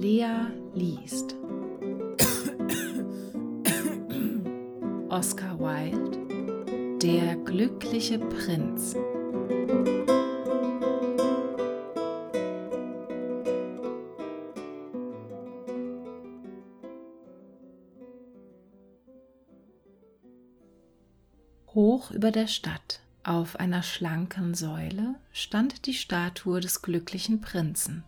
Lea liest. Oscar Wilde Der glückliche Prinz. Hoch über der Stadt, auf einer schlanken Säule, stand die Statue des glücklichen Prinzen.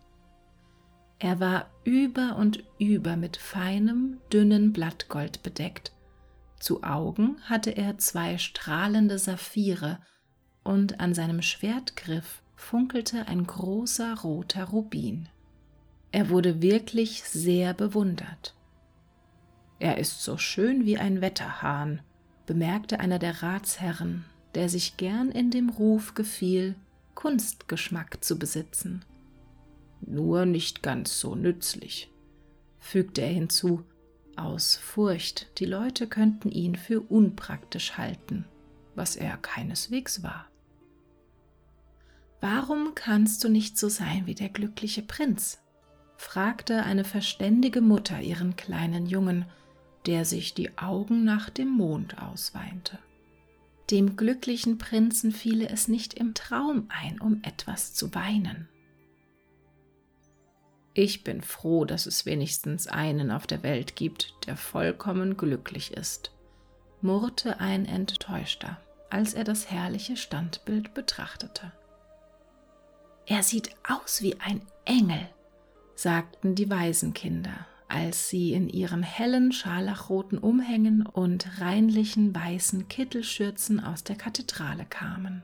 Er war über und über mit feinem, dünnen Blattgold bedeckt. Zu Augen hatte er zwei strahlende Saphire, und an seinem Schwertgriff funkelte ein großer roter Rubin. Er wurde wirklich sehr bewundert. Er ist so schön wie ein Wetterhahn, bemerkte einer der Ratsherren, der sich gern in dem Ruf gefiel, Kunstgeschmack zu besitzen nur nicht ganz so nützlich, fügte er hinzu, aus Furcht, die Leute könnten ihn für unpraktisch halten, was er keineswegs war. Warum kannst du nicht so sein wie der glückliche Prinz? fragte eine verständige Mutter ihren kleinen Jungen, der sich die Augen nach dem Mond ausweinte. Dem glücklichen Prinzen fiele es nicht im Traum ein, um etwas zu weinen. Ich bin froh, dass es wenigstens einen auf der Welt gibt, der vollkommen glücklich ist, murrte ein Enttäuschter, als er das herrliche Standbild betrachtete. Er sieht aus wie ein Engel, sagten die Waisenkinder, als sie in ihren hellen scharlachroten Umhängen und reinlichen weißen Kittelschürzen aus der Kathedrale kamen.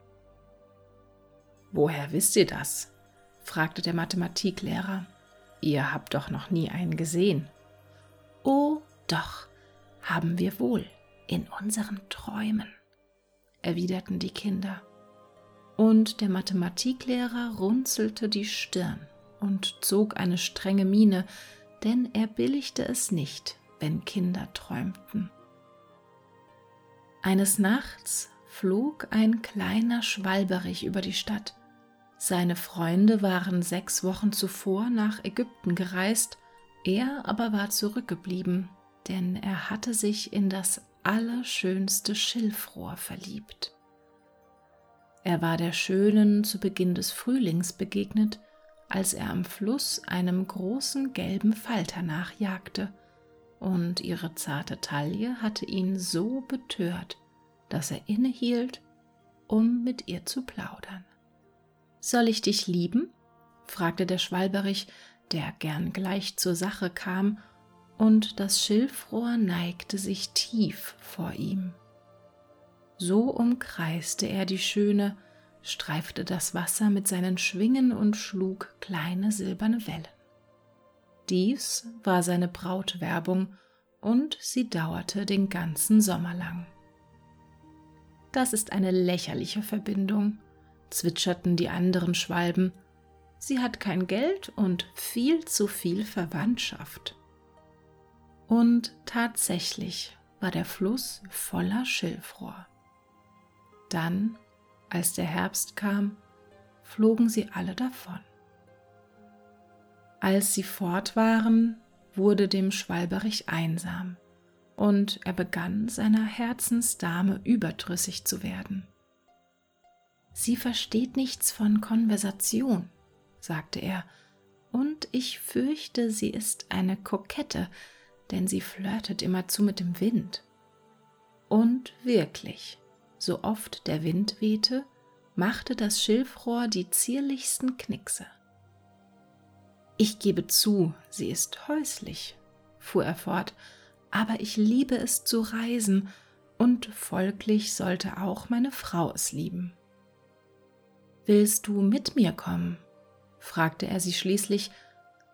Woher wisst ihr das? fragte der Mathematiklehrer Ihr habt doch noch nie einen gesehen. Oh, doch, haben wir wohl, in unseren Träumen, erwiderten die Kinder. Und der Mathematiklehrer runzelte die Stirn und zog eine strenge Miene, denn er billigte es nicht, wenn Kinder träumten. Eines Nachts flog ein kleiner Schwalberich über die Stadt, seine Freunde waren sechs Wochen zuvor nach Ägypten gereist, er aber war zurückgeblieben, denn er hatte sich in das allerschönste Schilfrohr verliebt. Er war der Schönen zu Beginn des Frühlings begegnet, als er am Fluss einem großen gelben Falter nachjagte, und ihre zarte Taille hatte ihn so betört, dass er innehielt, um mit ihr zu plaudern. Soll ich dich lieben? fragte der Schwalberich, der gern gleich zur Sache kam, und das Schilfrohr neigte sich tief vor ihm. So umkreiste er die Schöne, streifte das Wasser mit seinen Schwingen und schlug kleine silberne Wellen. Dies war seine Brautwerbung, und sie dauerte den ganzen Sommer lang. Das ist eine lächerliche Verbindung, zwitscherten die anderen Schwalben, sie hat kein Geld und viel zu viel Verwandtschaft. Und tatsächlich war der Fluss voller Schilfrohr. Dann, als der Herbst kam, flogen sie alle davon. Als sie fort waren, wurde dem Schwalberich einsam, und er begann seiner Herzensdame überdrüssig zu werden. Sie versteht nichts von Konversation, sagte er, und ich fürchte, sie ist eine Kokette, denn sie flirtet immerzu mit dem Wind. Und wirklich, so oft der Wind wehte, machte das Schilfrohr die zierlichsten Knickse. Ich gebe zu, sie ist häuslich, fuhr er fort, aber ich liebe es zu reisen, und folglich sollte auch meine Frau es lieben. Willst du mit mir kommen? fragte er sie schließlich,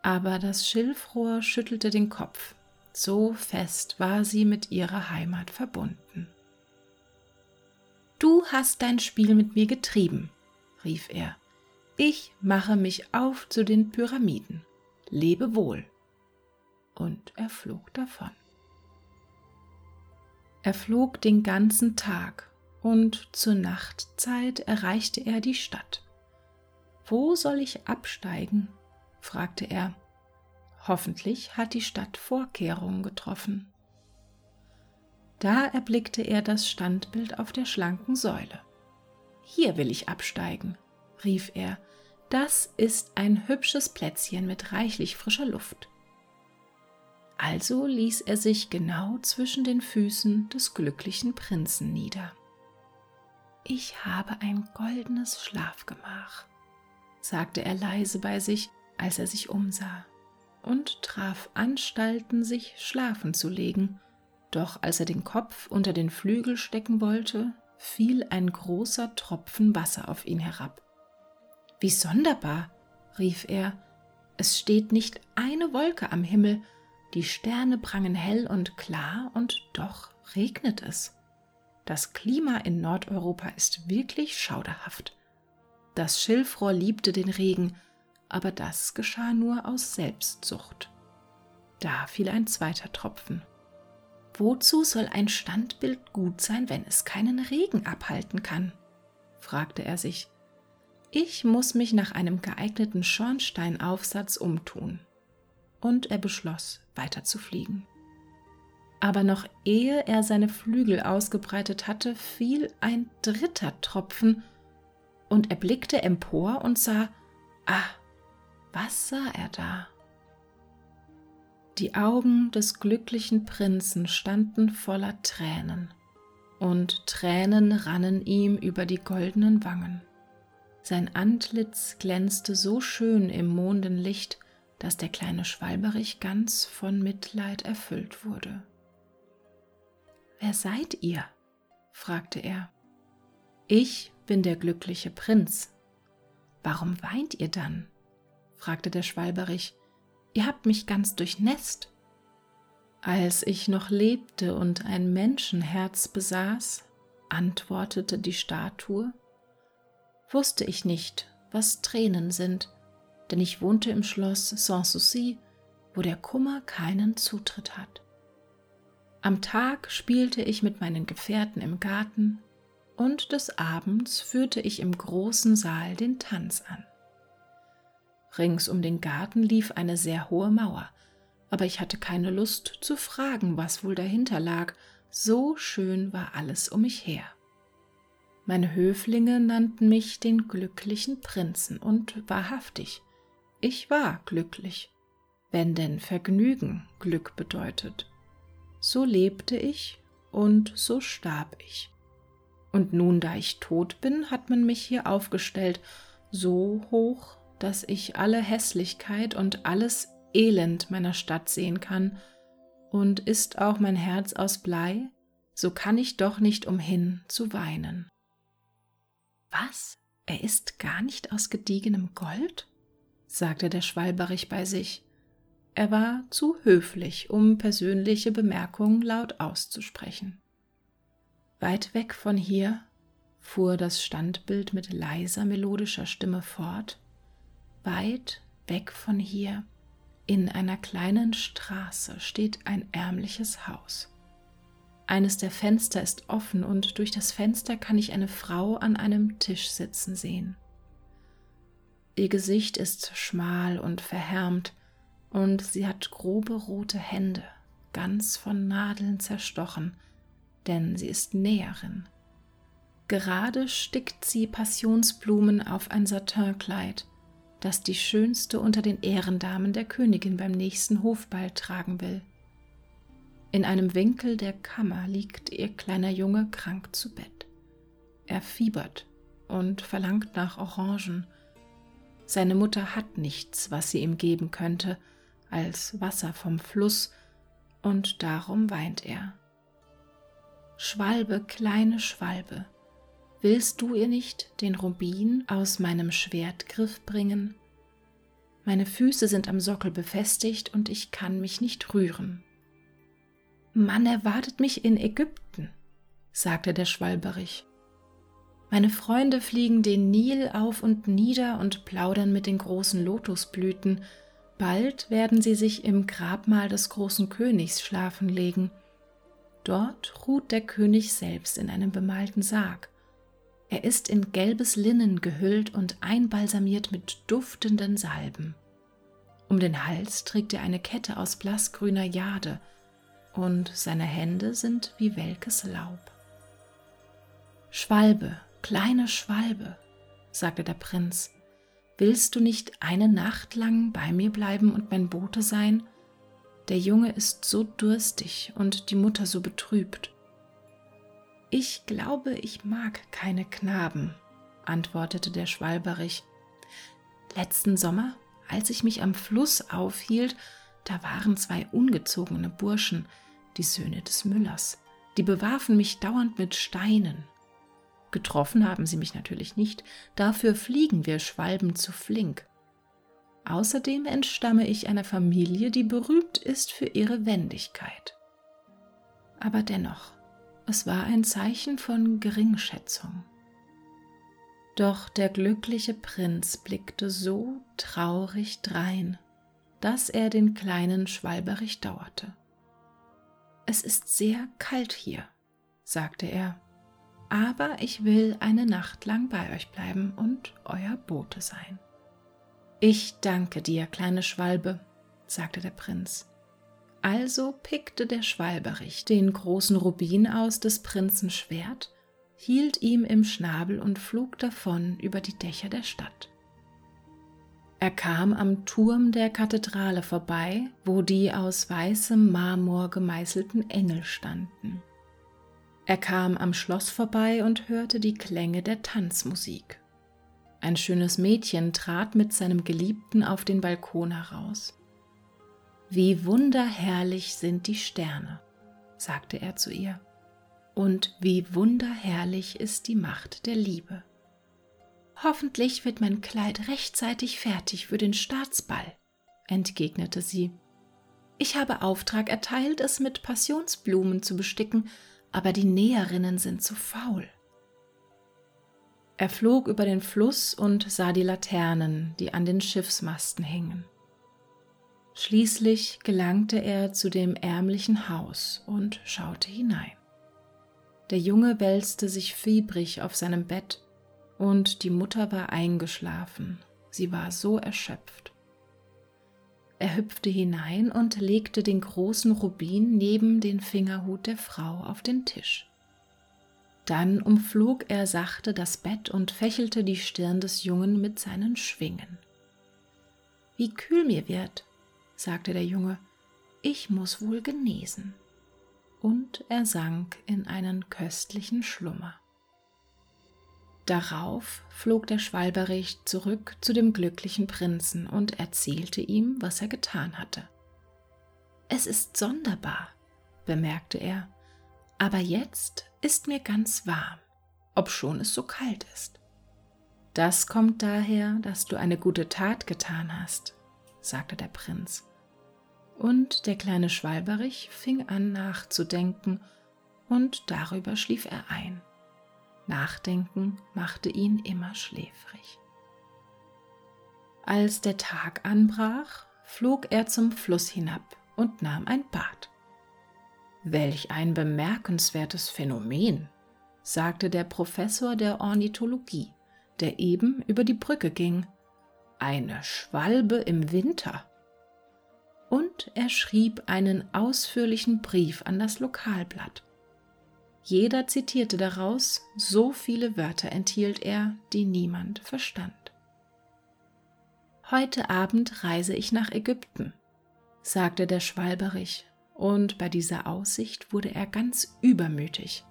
aber das Schilfrohr schüttelte den Kopf. So fest war sie mit ihrer Heimat verbunden. Du hast dein Spiel mit mir getrieben, rief er. Ich mache mich auf zu den Pyramiden. Lebe wohl. Und er flog davon. Er flog den ganzen Tag und zur Nachtzeit erreichte er die Stadt. Wo soll ich absteigen? fragte er. Hoffentlich hat die Stadt Vorkehrungen getroffen. Da erblickte er das Standbild auf der schlanken Säule. Hier will ich absteigen, rief er, das ist ein hübsches Plätzchen mit reichlich frischer Luft. Also ließ er sich genau zwischen den Füßen des glücklichen Prinzen nieder. Ich habe ein goldenes Schlafgemach, sagte er leise bei sich, als er sich umsah, und traf Anstalten, sich schlafen zu legen, doch als er den Kopf unter den Flügel stecken wollte, fiel ein großer Tropfen Wasser auf ihn herab. Wie sonderbar, rief er, es steht nicht eine Wolke am Himmel, die Sterne prangen hell und klar, und doch regnet es. Das Klima in Nordeuropa ist wirklich schauderhaft. Das Schilfrohr liebte den Regen, aber das geschah nur aus Selbstsucht. Da fiel ein zweiter Tropfen. Wozu soll ein Standbild gut sein, wenn es keinen Regen abhalten kann? fragte er sich. Ich muss mich nach einem geeigneten Schornsteinaufsatz umtun. Und er beschloss, weiter zu fliegen. Aber noch ehe er seine Flügel ausgebreitet hatte, fiel ein dritter Tropfen, und er blickte empor und sah, ah, was sah er da? Die Augen des glücklichen Prinzen standen voller Tränen, und Tränen rannen ihm über die goldenen Wangen. Sein Antlitz glänzte so schön im Mondenlicht, dass der kleine Schwalberich ganz von Mitleid erfüllt wurde. Wer seid ihr? fragte er. Ich bin der glückliche Prinz. Warum weint ihr dann? fragte der Schwalberich. Ihr habt mich ganz durchnässt. Als ich noch lebte und ein Menschenherz besaß, antwortete die Statue, wusste ich nicht, was Tränen sind, denn ich wohnte im Schloss Sanssouci, wo der Kummer keinen Zutritt hat. Am Tag spielte ich mit meinen Gefährten im Garten und des Abends führte ich im großen Saal den Tanz an. Rings um den Garten lief eine sehr hohe Mauer, aber ich hatte keine Lust zu fragen, was wohl dahinter lag, so schön war alles um mich her. Meine Höflinge nannten mich den glücklichen Prinzen und wahrhaftig, ich war glücklich, wenn denn Vergnügen Glück bedeutet. So lebte ich und so starb ich. Und nun, da ich tot bin, hat man mich hier aufgestellt, so hoch, dass ich alle Hässlichkeit und alles Elend meiner Stadt sehen kann, und ist auch mein Herz aus Blei, so kann ich doch nicht umhin zu weinen. Was? Er ist gar nicht aus gediegenem Gold? sagte der Schwalberich bei sich. Er war zu höflich, um persönliche Bemerkungen laut auszusprechen. Weit weg von hier, fuhr das Standbild mit leiser melodischer Stimme fort, weit weg von hier, in einer kleinen Straße steht ein ärmliches Haus. Eines der Fenster ist offen und durch das Fenster kann ich eine Frau an einem Tisch sitzen sehen. Ihr Gesicht ist schmal und verhärmt und sie hat grobe rote Hände, ganz von Nadeln zerstochen, denn sie ist Näherin. Gerade stickt sie Passionsblumen auf ein Satinkleid, das die schönste unter den Ehrendamen der Königin beim nächsten Hofball tragen will. In einem Winkel der Kammer liegt ihr kleiner Junge krank zu Bett. Er fiebert und verlangt nach Orangen. Seine Mutter hat nichts, was sie ihm geben könnte, als Wasser vom Fluss, und darum weint er. Schwalbe, kleine Schwalbe, willst du ihr nicht den Rubin aus meinem Schwertgriff bringen? Meine Füße sind am Sockel befestigt und ich kann mich nicht rühren. Man erwartet mich in Ägypten, sagte der Schwalberich. Meine Freunde fliegen den Nil auf und nieder und plaudern mit den großen Lotusblüten. Bald werden sie sich im Grabmal des großen Königs schlafen legen. Dort ruht der König selbst in einem bemalten Sarg. Er ist in gelbes Linnen gehüllt und einbalsamiert mit duftenden Salben. Um den Hals trägt er eine Kette aus blassgrüner Jade und seine Hände sind wie welkes Laub. Schwalbe, kleine Schwalbe, sagte der Prinz, willst du nicht eine Nacht lang bei mir bleiben und mein Bote sein? Der Junge ist so durstig und die Mutter so betrübt. Ich glaube, ich mag keine Knaben, antwortete der Schwalberich. Letzten Sommer, als ich mich am Fluss aufhielt, da waren zwei ungezogene Burschen, die Söhne des Müllers, die bewarfen mich dauernd mit Steinen. Getroffen haben sie mich natürlich nicht, dafür fliegen wir Schwalben zu flink. Außerdem entstamme ich einer Familie, die berühmt ist für ihre Wendigkeit. Aber dennoch, es war ein Zeichen von Geringschätzung. Doch der glückliche Prinz blickte so traurig drein, dass er den kleinen Schwalberich dauerte. Es ist sehr kalt hier, sagte er, aber ich will eine Nacht lang bei euch bleiben und euer Bote sein. Ich danke dir, kleine Schwalbe, sagte der Prinz. Also pickte der Schwalberich den großen Rubin aus des Prinzen Schwert, hielt ihm im Schnabel und flog davon über die Dächer der Stadt. Er kam am Turm der Kathedrale vorbei, wo die aus weißem Marmor gemeißelten Engel standen. Er kam am Schloss vorbei und hörte die Klänge der Tanzmusik. Ein schönes Mädchen trat mit seinem Geliebten auf den Balkon heraus. Wie wunderherrlich sind die Sterne, sagte er zu ihr, und wie wunderherrlich ist die Macht der Liebe. Hoffentlich wird mein Kleid rechtzeitig fertig für den Staatsball, entgegnete sie. Ich habe Auftrag erteilt, es mit Passionsblumen zu besticken, aber die Näherinnen sind zu faul. Er flog über den Fluss und sah die Laternen, die an den Schiffsmasten hingen. Schließlich gelangte er zu dem ärmlichen Haus und schaute hinein. Der Junge wälzte sich fiebrig auf seinem Bett und die Mutter war eingeschlafen, sie war so erschöpft. Er hüpfte hinein und legte den großen Rubin neben den Fingerhut der Frau auf den Tisch. Dann umflog er sachte das Bett und fächelte die Stirn des Jungen mit seinen Schwingen. Wie kühl mir wird, sagte der Junge, ich muss wohl genesen. Und er sank in einen köstlichen Schlummer. Darauf flog der Schwalberich zurück zu dem glücklichen Prinzen und erzählte ihm, was er getan hatte. Es ist sonderbar, bemerkte er, aber jetzt ist mir ganz warm, obschon es so kalt ist. Das kommt daher, dass du eine gute Tat getan hast, sagte der Prinz. Und der kleine Schwalberich fing an nachzudenken, und darüber schlief er ein. Nachdenken machte ihn immer schläfrig. Als der Tag anbrach, flog er zum Fluss hinab und nahm ein Bad. Welch ein bemerkenswertes Phänomen, sagte der Professor der Ornithologie, der eben über die Brücke ging. Eine Schwalbe im Winter. Und er schrieb einen ausführlichen Brief an das Lokalblatt. Jeder zitierte daraus, so viele Wörter enthielt er, die niemand verstand. Heute Abend reise ich nach Ägypten, sagte der Schwalberich und bei dieser Aussicht wurde er ganz übermütig.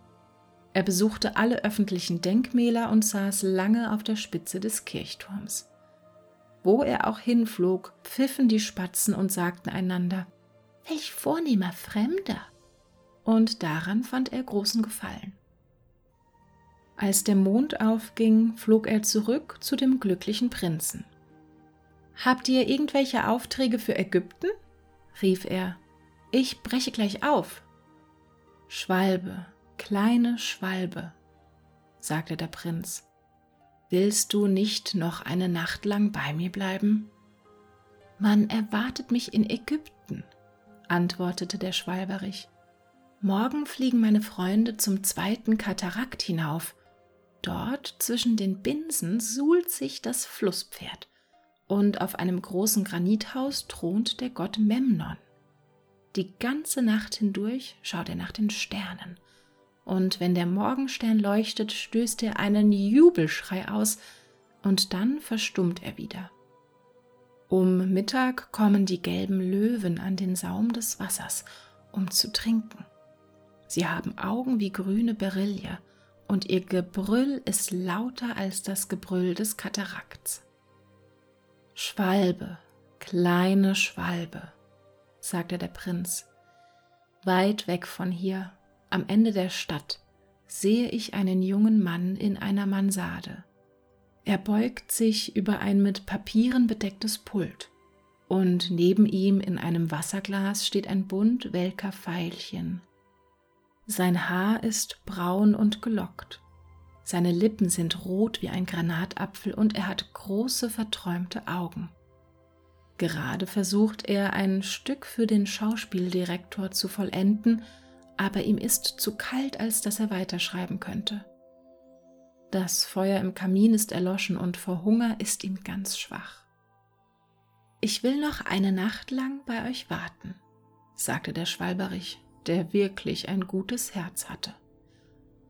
Er besuchte alle öffentlichen Denkmäler und saß lange auf der Spitze des Kirchturms. Wo er auch hinflog, pfiffen die Spatzen und sagten einander, Welch vornehmer Fremder! Und daran fand er großen Gefallen. Als der Mond aufging, flog er zurück zu dem glücklichen Prinzen. Habt ihr irgendwelche Aufträge für Ägypten? rief er ich breche gleich auf. Schwalbe, kleine Schwalbe, sagte der Prinz, willst du nicht noch eine Nacht lang bei mir bleiben? Man erwartet mich in Ägypten, antwortete der Schwalberich. Morgen fliegen meine Freunde zum zweiten Katarakt hinauf. Dort zwischen den Binsen suhlt sich das Flusspferd, und auf einem großen Granithaus thront der Gott Memnon. Die ganze Nacht hindurch schaut er nach den Sternen, und wenn der Morgenstern leuchtet, stößt er einen Jubelschrei aus, und dann verstummt er wieder. Um Mittag kommen die gelben Löwen an den Saum des Wassers, um zu trinken. Sie haben Augen wie grüne Berille, und ihr Gebrüll ist lauter als das Gebrüll des Katarakts. Schwalbe, kleine Schwalbe, sagte der Prinz, weit weg von hier, am Ende der Stadt, sehe ich einen jungen Mann in einer Mansarde. Er beugt sich über ein mit Papieren bedecktes Pult, und neben ihm in einem Wasserglas steht ein Bund welker Veilchen. Sein Haar ist braun und gelockt. Seine Lippen sind rot wie ein Granatapfel und er hat große verträumte Augen. Gerade versucht er ein Stück für den Schauspieldirektor zu vollenden, aber ihm ist zu kalt, als dass er weiterschreiben könnte. Das Feuer im Kamin ist erloschen und vor Hunger ist ihm ganz schwach. Ich will noch eine Nacht lang bei euch warten, sagte der Schwalberich der wirklich ein gutes Herz hatte.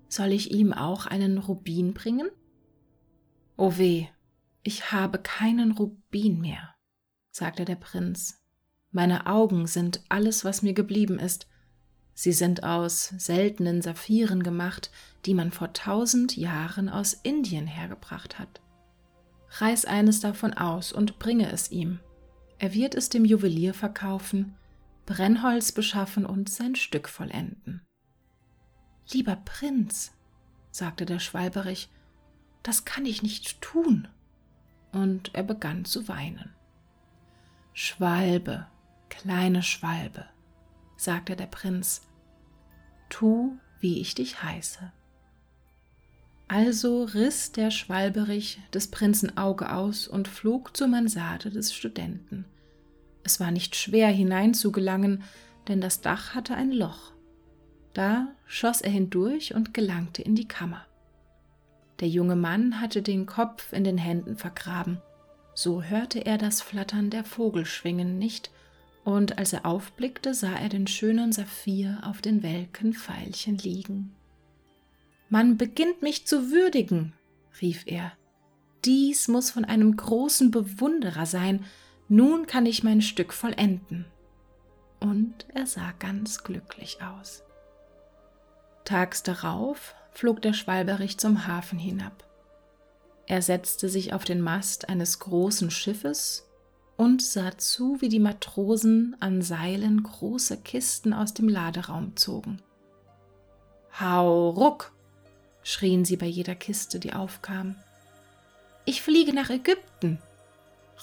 Soll ich ihm auch einen Rubin bringen? O weh, ich habe keinen Rubin mehr, sagte der Prinz. Meine Augen sind alles, was mir geblieben ist. Sie sind aus seltenen Saphiren gemacht, die man vor tausend Jahren aus Indien hergebracht hat. Reiß eines davon aus und bringe es ihm. Er wird es dem Juwelier verkaufen, Brennholz beschaffen und sein Stück vollenden. Lieber Prinz, sagte der Schwalberich, das kann ich nicht tun. Und er begann zu weinen. Schwalbe, kleine Schwalbe, sagte der Prinz, tu, wie ich dich heiße. Also riss der Schwalberich des Prinzen Auge aus und flog zur Mansarde des Studenten. Es war nicht schwer hineinzugelangen, denn das Dach hatte ein Loch. Da schoss er hindurch und gelangte in die Kammer. Der junge Mann hatte den Kopf in den Händen vergraben. So hörte er das Flattern der Vogelschwingen nicht, und als er aufblickte, sah er den schönen Saphir auf den welken Pfeilchen liegen. Man beginnt mich zu würdigen, rief er. Dies muss von einem großen Bewunderer sein, nun kann ich mein Stück vollenden. Und er sah ganz glücklich aus. Tags darauf flog der Schwalberich zum Hafen hinab. Er setzte sich auf den Mast eines großen Schiffes und sah zu, wie die Matrosen an Seilen große Kisten aus dem Laderaum zogen. Hau ruck! schrien sie bei jeder Kiste, die aufkam. Ich fliege nach Ägypten,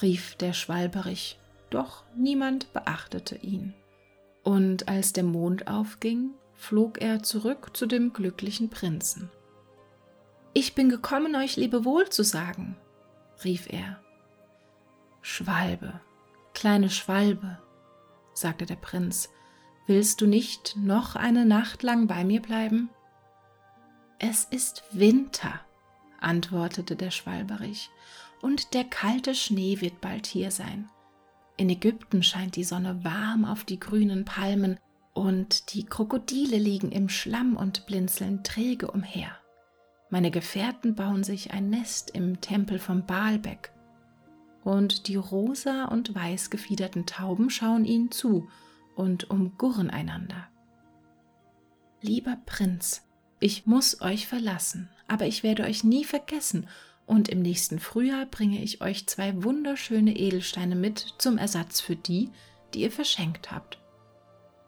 rief der Schwalberich, doch niemand beachtete ihn. Und als der Mond aufging, flog er zurück zu dem glücklichen Prinzen. Ich bin gekommen, euch Lebewohl zu sagen, rief er. Schwalbe, kleine Schwalbe, sagte der Prinz, willst du nicht noch eine Nacht lang bei mir bleiben? Es ist Winter, antwortete der Schwalberich, und der kalte Schnee wird bald hier sein. In Ägypten scheint die Sonne warm auf die grünen Palmen und die Krokodile liegen im Schlamm und blinzeln träge umher. Meine Gefährten bauen sich ein Nest im Tempel vom Baalbeck und die rosa und weiß gefiederten Tauben schauen ihnen zu und umgurren einander. Lieber Prinz, ich muss euch verlassen, aber ich werde euch nie vergessen und im nächsten Frühjahr bringe ich euch zwei wunderschöne Edelsteine mit zum Ersatz für die, die ihr verschenkt habt.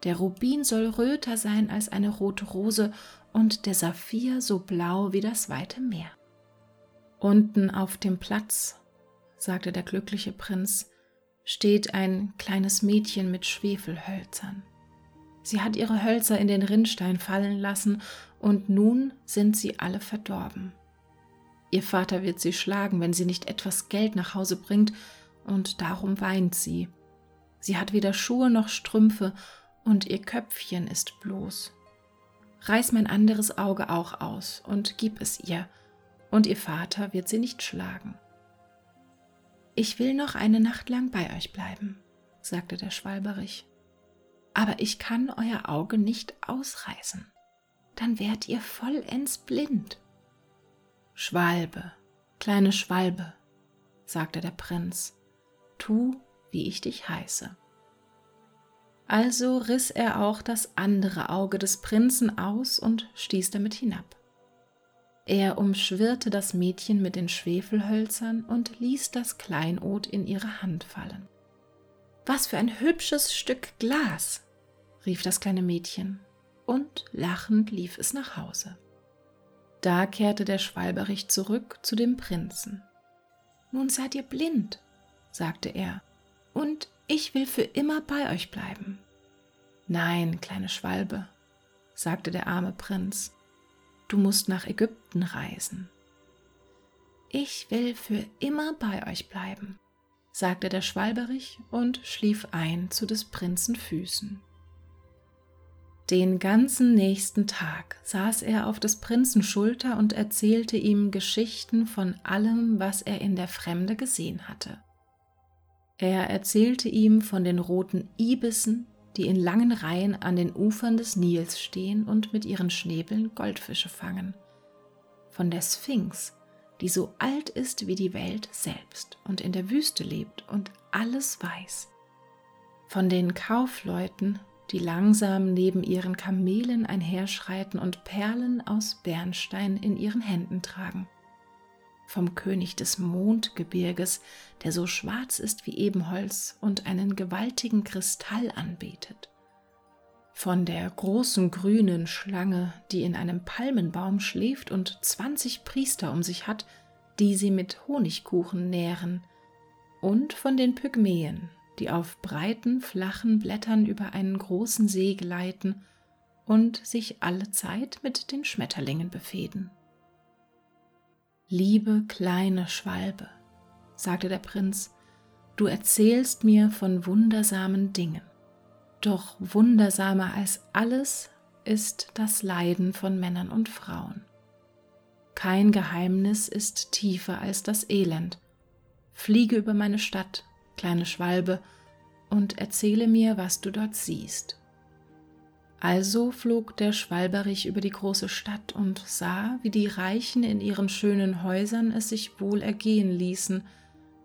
Der Rubin soll röter sein als eine rote Rose und der Saphir so blau wie das weite Meer. Unten auf dem Platz, sagte der glückliche Prinz, steht ein kleines Mädchen mit Schwefelhölzern. Sie hat ihre Hölzer in den Rinnstein fallen lassen und nun sind sie alle verdorben. Ihr Vater wird sie schlagen, wenn sie nicht etwas Geld nach Hause bringt, und darum weint sie. Sie hat weder Schuhe noch Strümpfe, und ihr Köpfchen ist bloß. Reiß mein anderes Auge auch aus und gib es ihr, und ihr Vater wird sie nicht schlagen. Ich will noch eine Nacht lang bei euch bleiben, sagte der Schwalberich. Aber ich kann euer Auge nicht ausreißen. Dann werdet ihr vollends blind. Schwalbe, kleine Schwalbe, sagte der Prinz, tu, wie ich dich heiße. Also riss er auch das andere Auge des Prinzen aus und stieß damit hinab. Er umschwirrte das Mädchen mit den Schwefelhölzern und ließ das Kleinod in ihre Hand fallen. Was für ein hübsches Stück Glas, rief das kleine Mädchen, und lachend lief es nach Hause. Da kehrte der Schwalberich zurück zu dem Prinzen. Nun seid ihr blind, sagte er, und ich will für immer bei euch bleiben. Nein, kleine Schwalbe, sagte der arme Prinz, du musst nach Ägypten reisen. Ich will für immer bei euch bleiben, sagte der Schwalberich und schlief ein zu des Prinzen Füßen. Den ganzen nächsten Tag saß er auf des Prinzen Schulter und erzählte ihm Geschichten von allem, was er in der Fremde gesehen hatte. Er erzählte ihm von den roten Ibissen, die in langen Reihen an den Ufern des Nils stehen und mit ihren Schnäbeln Goldfische fangen, von der Sphinx, die so alt ist wie die Welt selbst und in der Wüste lebt und alles weiß, von den Kaufleuten, die langsam neben ihren Kamelen einherschreiten und Perlen aus Bernstein in ihren Händen tragen, vom König des Mondgebirges, der so schwarz ist wie Ebenholz und einen gewaltigen Kristall anbetet. Von der großen grünen Schlange, die in einem Palmenbaum schläft und zwanzig Priester um sich hat, die sie mit Honigkuchen nähren, und von den Pygmäen, die auf breiten, flachen Blättern über einen großen See gleiten und sich alle Zeit mit den Schmetterlingen befehden. Liebe kleine Schwalbe, sagte der Prinz, du erzählst mir von wundersamen Dingen. Doch wundersamer als alles ist das Leiden von Männern und Frauen. Kein Geheimnis ist tiefer als das Elend. Fliege über meine Stadt, kleine Schwalbe, und erzähle mir, was du dort siehst. Also flog der Schwalberich über die große Stadt und sah, wie die Reichen in ihren schönen Häusern es sich wohl ergehen ließen,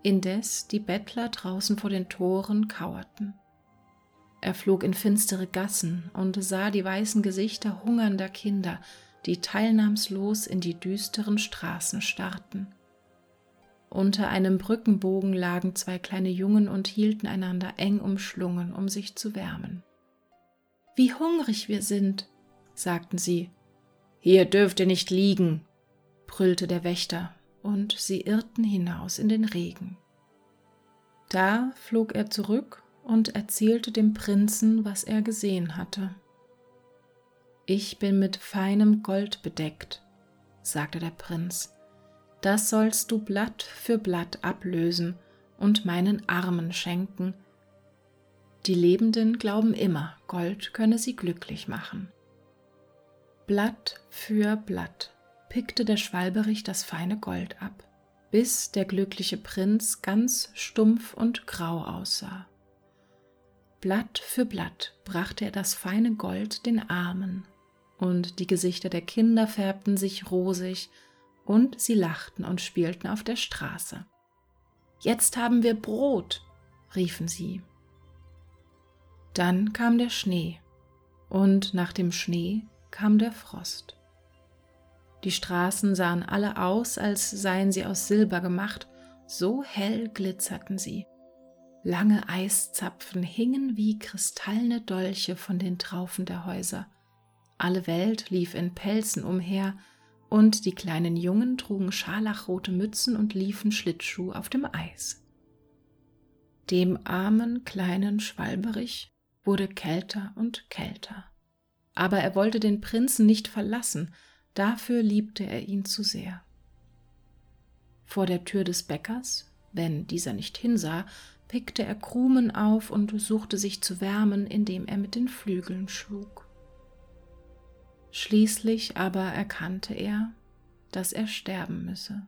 indes die Bettler draußen vor den Toren kauerten. Er flog in finstere Gassen und sah die weißen Gesichter hungernder Kinder, die teilnahmslos in die düsteren Straßen starrten. Unter einem Brückenbogen lagen zwei kleine Jungen und hielten einander eng umschlungen, um sich zu wärmen. Wie hungrig wir sind, sagten sie. Hier dürft ihr nicht liegen, brüllte der Wächter, und sie irrten hinaus in den Regen. Da flog er zurück und erzählte dem Prinzen, was er gesehen hatte. Ich bin mit feinem Gold bedeckt, sagte der Prinz. Das sollst du Blatt für Blatt ablösen und meinen Armen schenken, die Lebenden glauben immer, Gold könne sie glücklich machen. Blatt für Blatt pickte der Schwalberich das feine Gold ab, bis der glückliche Prinz ganz stumpf und grau aussah. Blatt für Blatt brachte er das feine Gold den Armen, und die Gesichter der Kinder färbten sich rosig, und sie lachten und spielten auf der Straße. Jetzt haben wir Brot, riefen sie dann kam der Schnee und nach dem Schnee kam der Frost. Die Straßen sahen alle aus, als seien sie aus Silber gemacht, so hell glitzerten sie. Lange Eiszapfen hingen wie kristallene Dolche von den Traufen der Häuser. Alle Welt lief in Pelzen umher, und die kleinen Jungen trugen scharlachrote Mützen und liefen Schlittschuh auf dem Eis. Dem armen kleinen Schwalberich wurde kälter und kälter. Aber er wollte den Prinzen nicht verlassen, dafür liebte er ihn zu sehr. Vor der Tür des Bäckers, wenn dieser nicht hinsah, pickte er Krumen auf und suchte sich zu wärmen, indem er mit den Flügeln schlug. Schließlich aber erkannte er, dass er sterben müsse.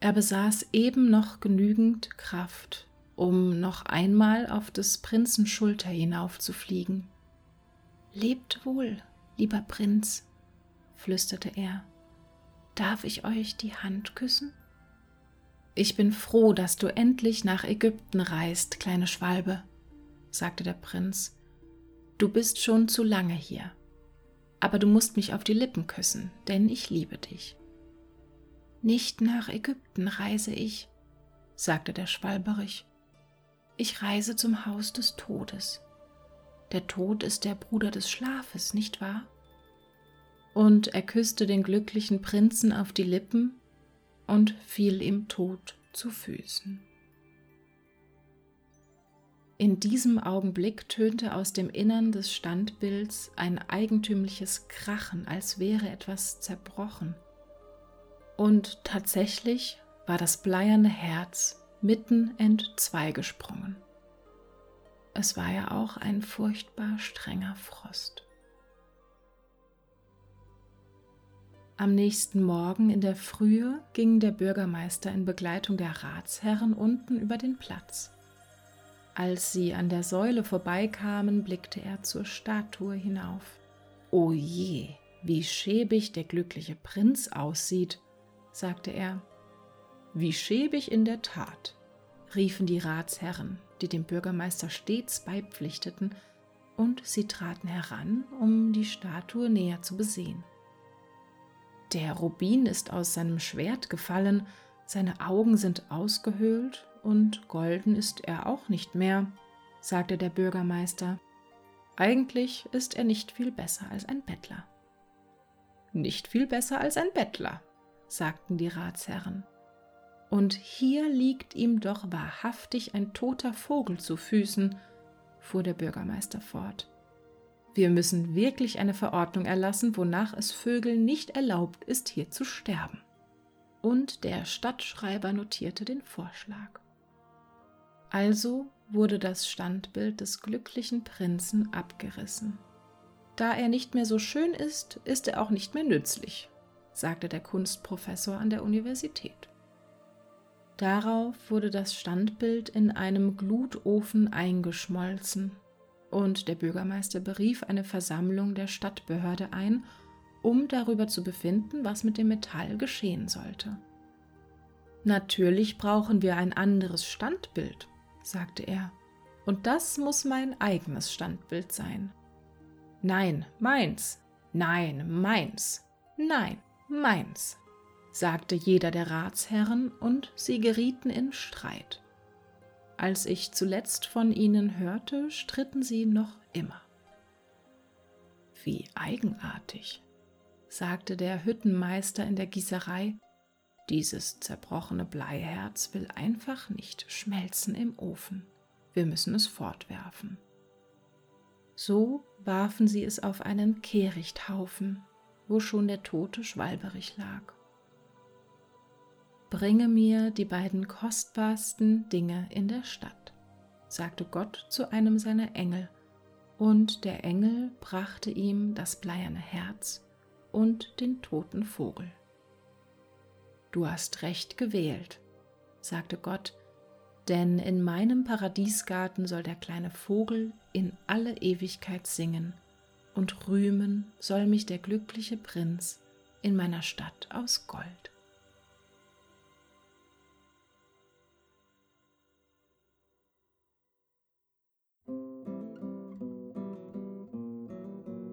Er besaß eben noch genügend Kraft, um noch einmal auf des Prinzen Schulter hinaufzufliegen. Lebt wohl, lieber Prinz, flüsterte er. Darf ich euch die Hand küssen? Ich bin froh, dass du endlich nach Ägypten reist, kleine Schwalbe, sagte der Prinz. Du bist schon zu lange hier. Aber du musst mich auf die Lippen küssen, denn ich liebe dich. Nicht nach Ägypten reise ich, sagte der Schwalberich. Ich reise zum Haus des Todes. Der Tod ist der Bruder des Schlafes, nicht wahr? Und er küsste den glücklichen Prinzen auf die Lippen und fiel ihm tot zu Füßen. In diesem Augenblick tönte aus dem Innern des Standbilds ein eigentümliches Krachen, als wäre etwas zerbrochen. Und tatsächlich war das bleierne Herz mitten entzweigesprungen. Es war ja auch ein furchtbar strenger Frost. Am nächsten Morgen in der Frühe ging der Bürgermeister in Begleitung der Ratsherren unten über den Platz. Als sie an der Säule vorbeikamen, blickte er zur Statue hinauf. O je, wie schäbig der glückliche Prinz aussieht, sagte er. Wie schäbig in der Tat, riefen die Ratsherren, die dem Bürgermeister stets beipflichteten, und sie traten heran, um die Statue näher zu besehen. Der Rubin ist aus seinem Schwert gefallen, seine Augen sind ausgehöhlt und golden ist er auch nicht mehr, sagte der Bürgermeister. Eigentlich ist er nicht viel besser als ein Bettler. Nicht viel besser als ein Bettler, sagten die Ratsherren. Und hier liegt ihm doch wahrhaftig ein toter Vogel zu Füßen, fuhr der Bürgermeister fort. Wir müssen wirklich eine Verordnung erlassen, wonach es Vögeln nicht erlaubt ist, hier zu sterben. Und der Stadtschreiber notierte den Vorschlag. Also wurde das Standbild des glücklichen Prinzen abgerissen. Da er nicht mehr so schön ist, ist er auch nicht mehr nützlich, sagte der Kunstprofessor an der Universität. Darauf wurde das Standbild in einem Glutofen eingeschmolzen und der Bürgermeister berief eine Versammlung der Stadtbehörde ein, um darüber zu befinden, was mit dem Metall geschehen sollte. Natürlich brauchen wir ein anderes Standbild, sagte er, und das muss mein eigenes Standbild sein. Nein, meins, nein, meins, nein, meins, sagte jeder der Ratsherren, und sie gerieten in Streit. Als ich zuletzt von ihnen hörte, stritten sie noch immer. Wie eigenartig, sagte der Hüttenmeister in der Gießerei, dieses zerbrochene Bleiherz will einfach nicht schmelzen im Ofen. Wir müssen es fortwerfen. So warfen sie es auf einen Kehrichthaufen, wo schon der tote Schwalberich lag bringe mir die beiden kostbarsten Dinge in der Stadt, sagte Gott zu einem seiner Engel, und der Engel brachte ihm das bleierne Herz und den toten Vogel. Du hast recht gewählt, sagte Gott, denn in meinem Paradiesgarten soll der kleine Vogel in alle Ewigkeit singen, und rühmen soll mich der glückliche Prinz in meiner Stadt aus Gold.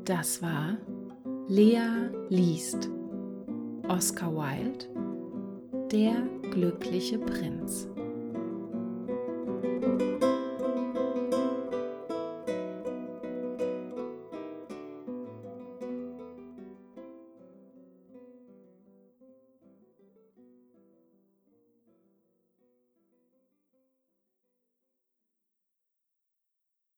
Das war Lea liest Oscar Wilde Der glückliche Prinz.